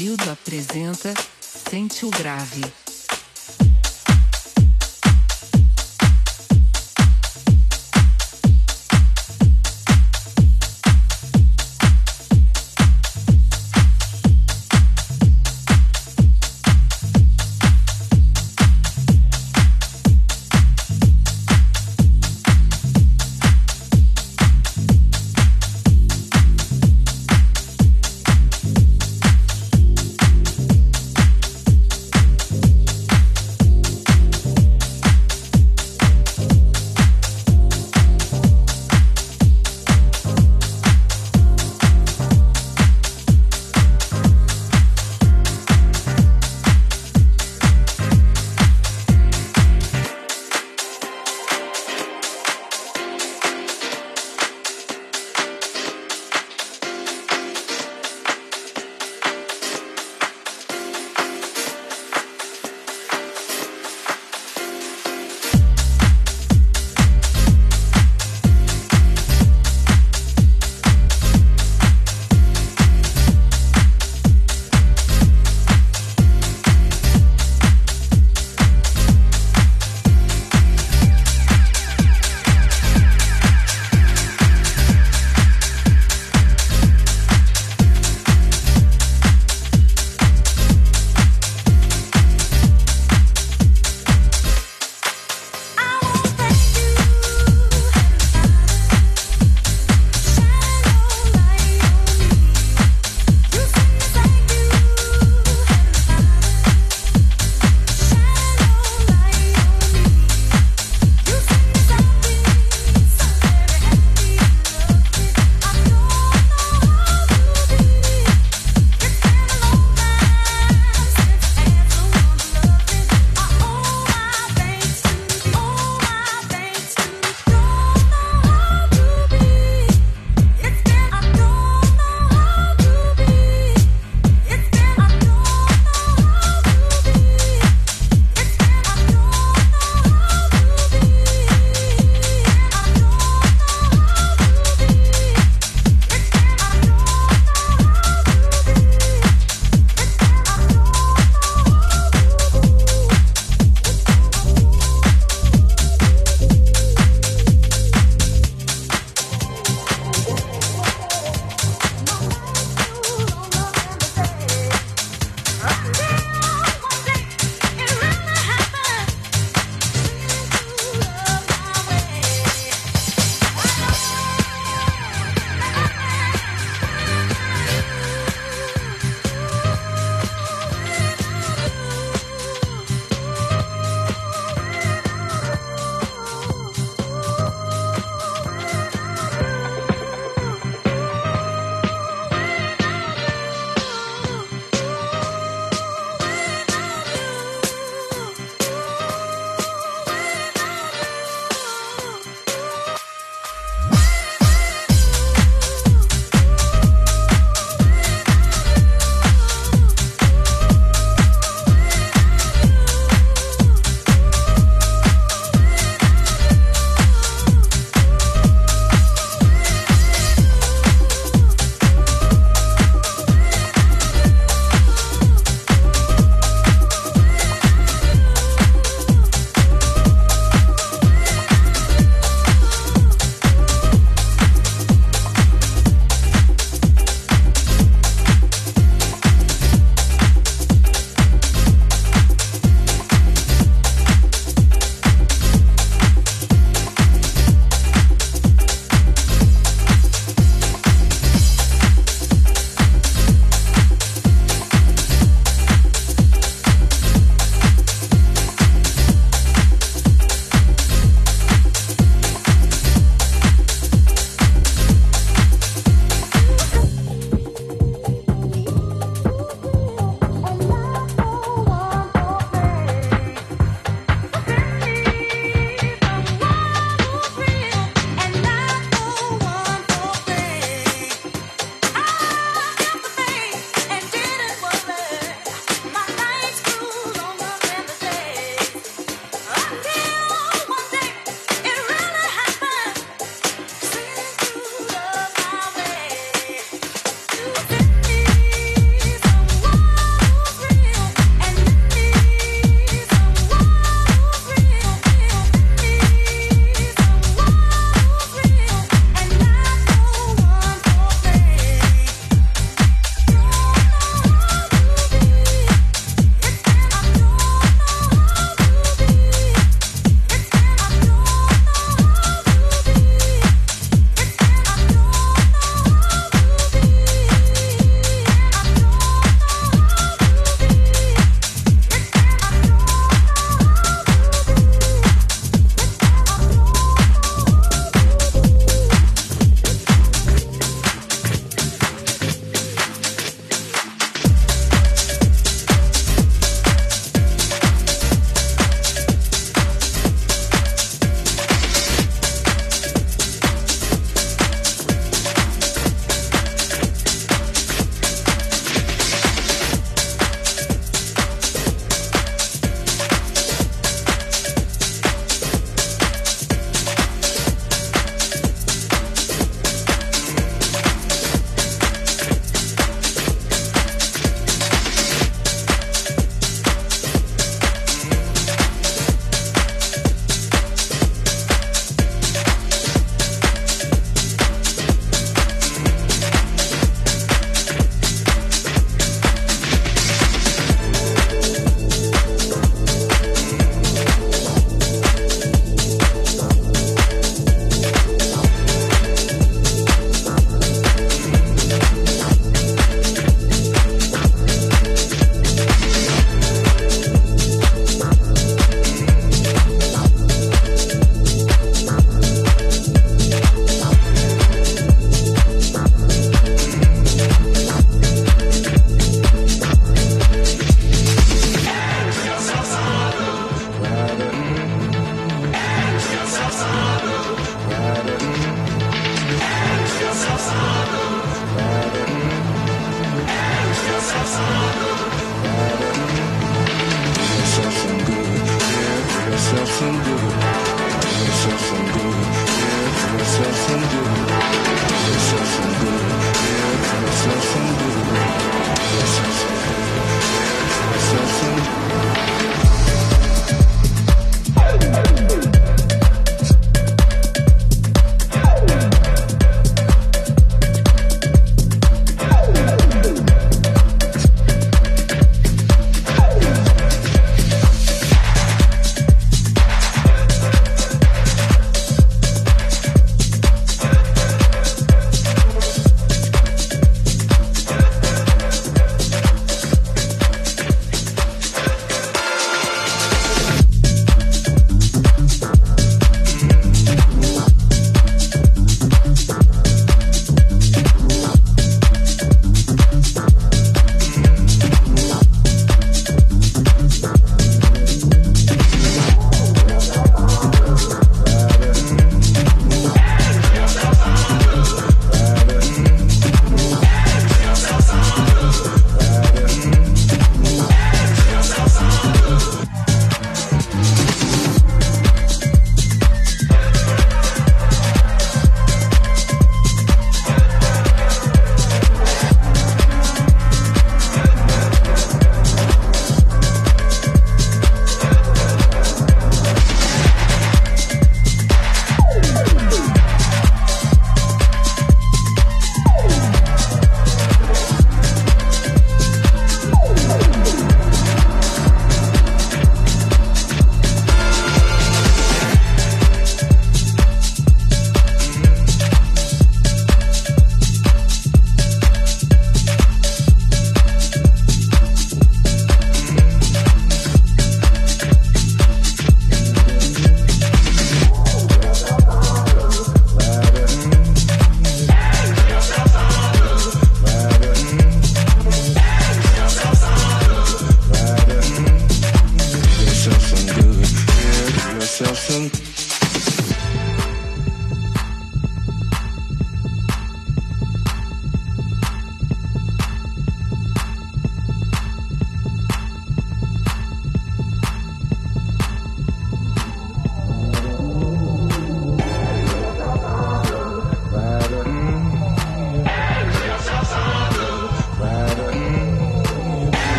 Gildo apresenta Sente o Grave.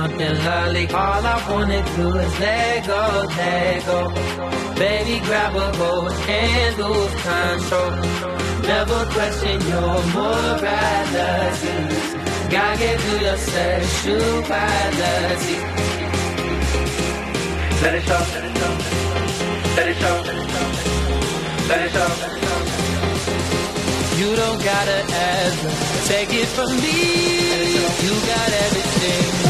Something lovely. All I wanna do is let go, let go. Baby, grab a hold and lose control. Never question your morality. Gotta get through your sexuality. Let it show. Let it show. Let it show. You don't gotta ever take it from me. You got everything.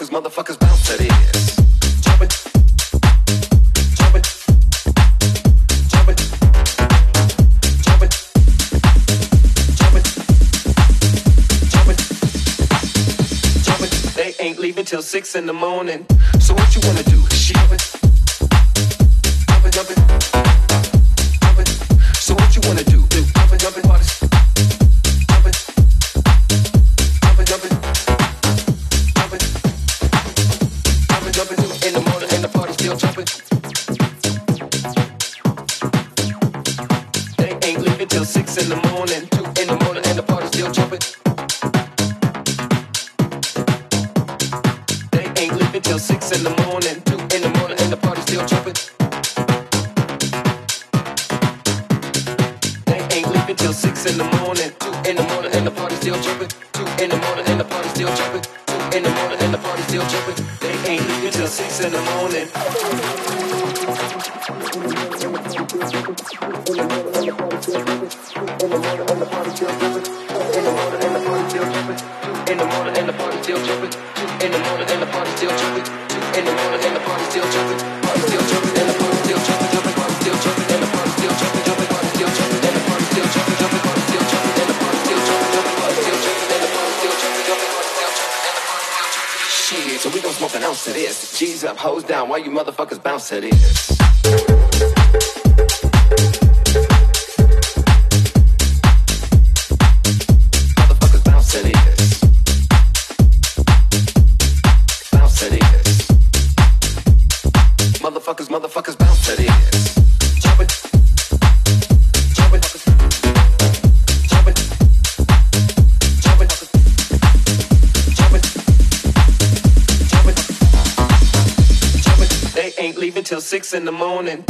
Motherfuckers, motherfuckers bounce to it. They ain't leaving till six in the morning. So what you wanna do? Jump it. Jump it, jump it. Jump it. So what you wanna do? in the morning.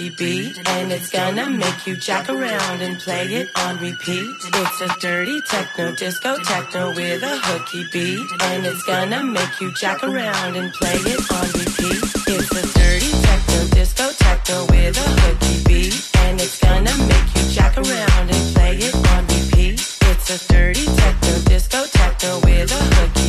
funky beat, and it's gonna make you jack around and play it on repeat. It's a dirty techno disco techno with a hooky beat, and it's gonna make you jack around and play it on repeat. It's a dirty techno disco techno with a hooky beat, and it's gonna make you jack around and play it on repeat. It's a dirty techno disco techno with a hooky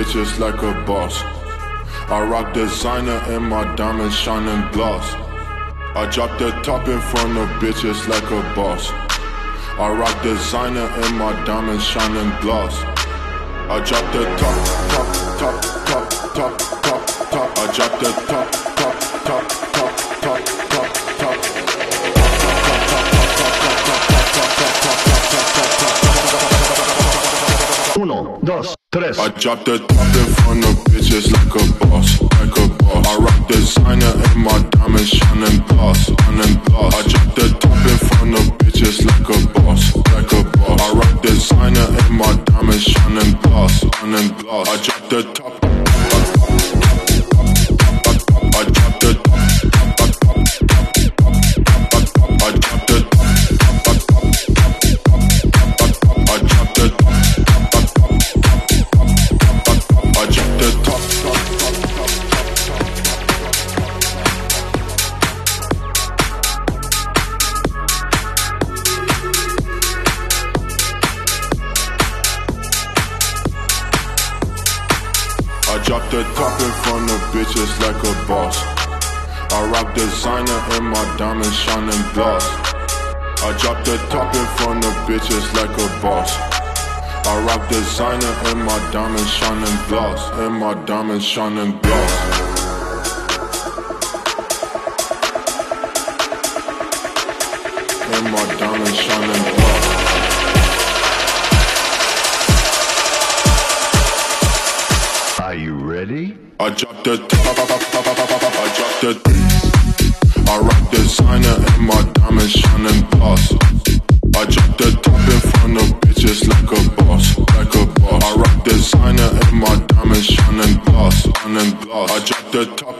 bitches like a boss. I rock designer and my diamonds shining gloss. I drop the top in front of bitches like a boss. I rock designer and my diamonds shining gloss. I drop the top, top, top, top, top, top, top. I drop the top, top, top, top, top, top. Uno, dos, tres. I drop the top in front of bitches like a boss, like a boss. I rock designer and my diamonds shining gloss, shining gloss. I drop the top in front of bitches like a boss, like a boss. I rock designer and my diamonds shining gloss, shining gloss. I drop the top. Designer and my diamonds shining gloss. I drop the top in front of bitches like a boss. I rock designer and my diamonds shining gloss. And my diamonds shining gloss. I drop the I rock designer and my diamonds shining gloss. I drop the top in front of bitches like a boss, like a boss. I rock designer and my diamonds shining gloss, shining gloss. I drop the top.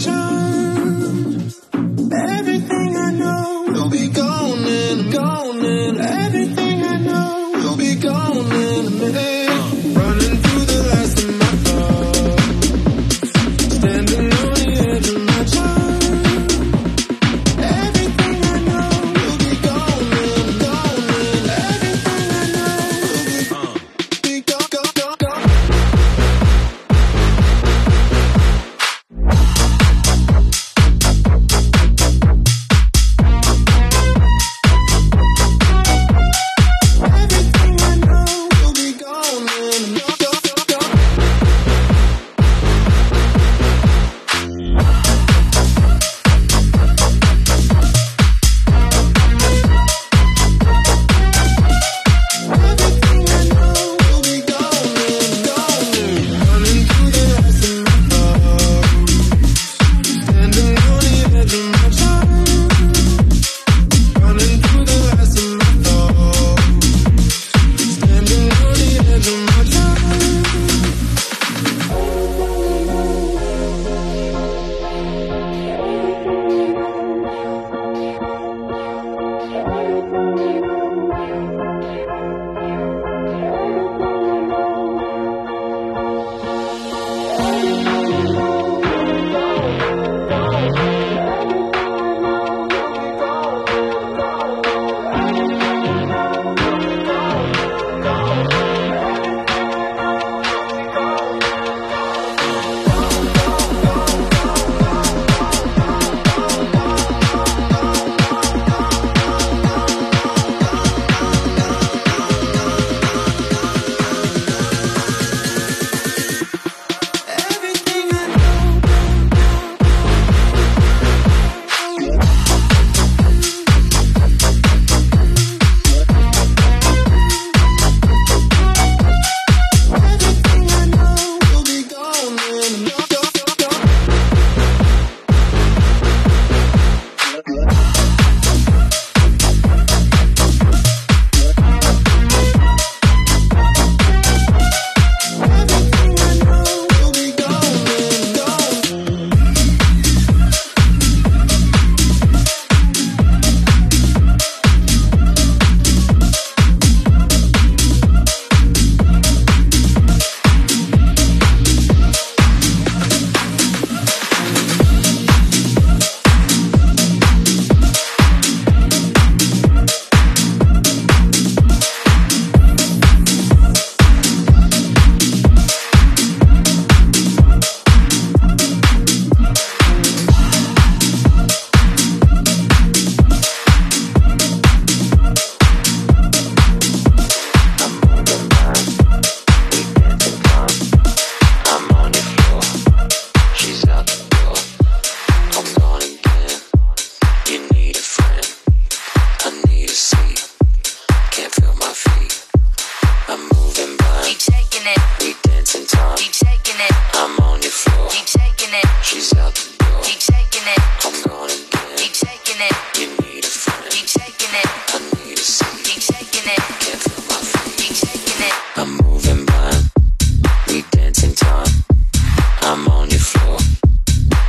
Imagine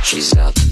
She's out.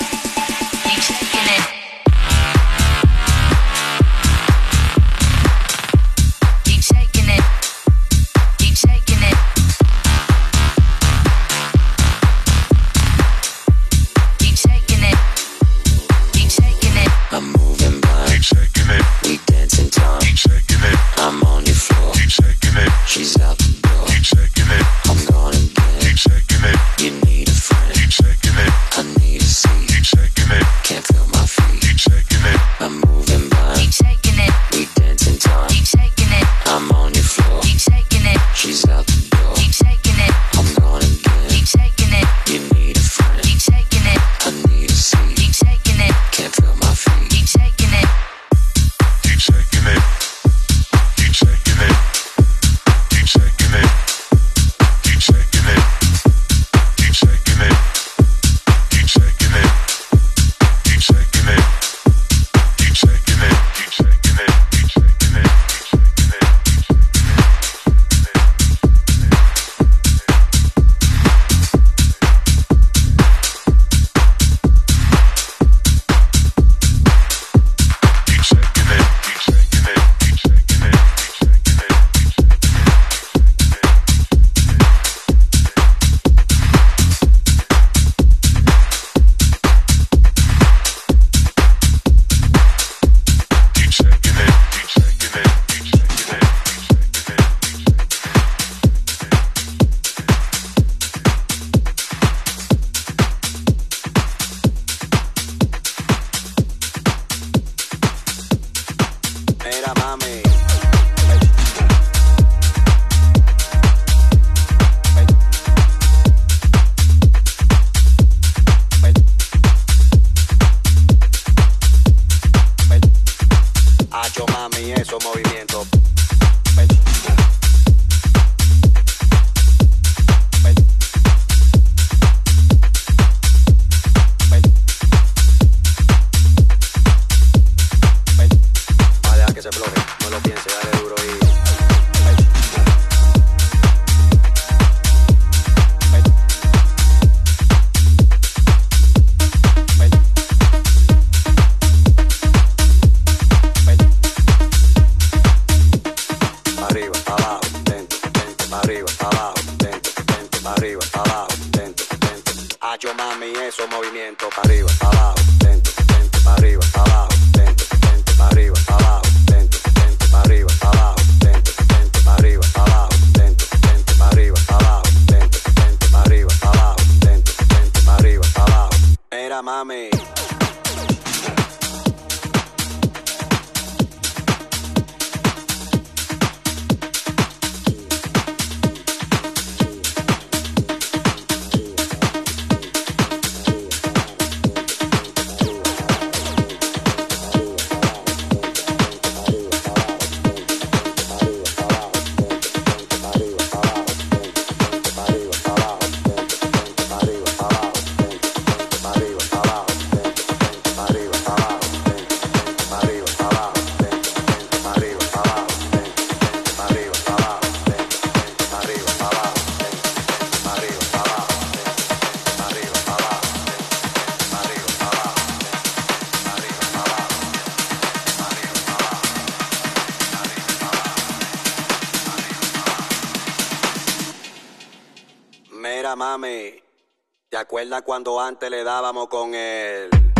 cuando antes le dábamos con él.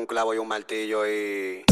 un clavo y un martillo y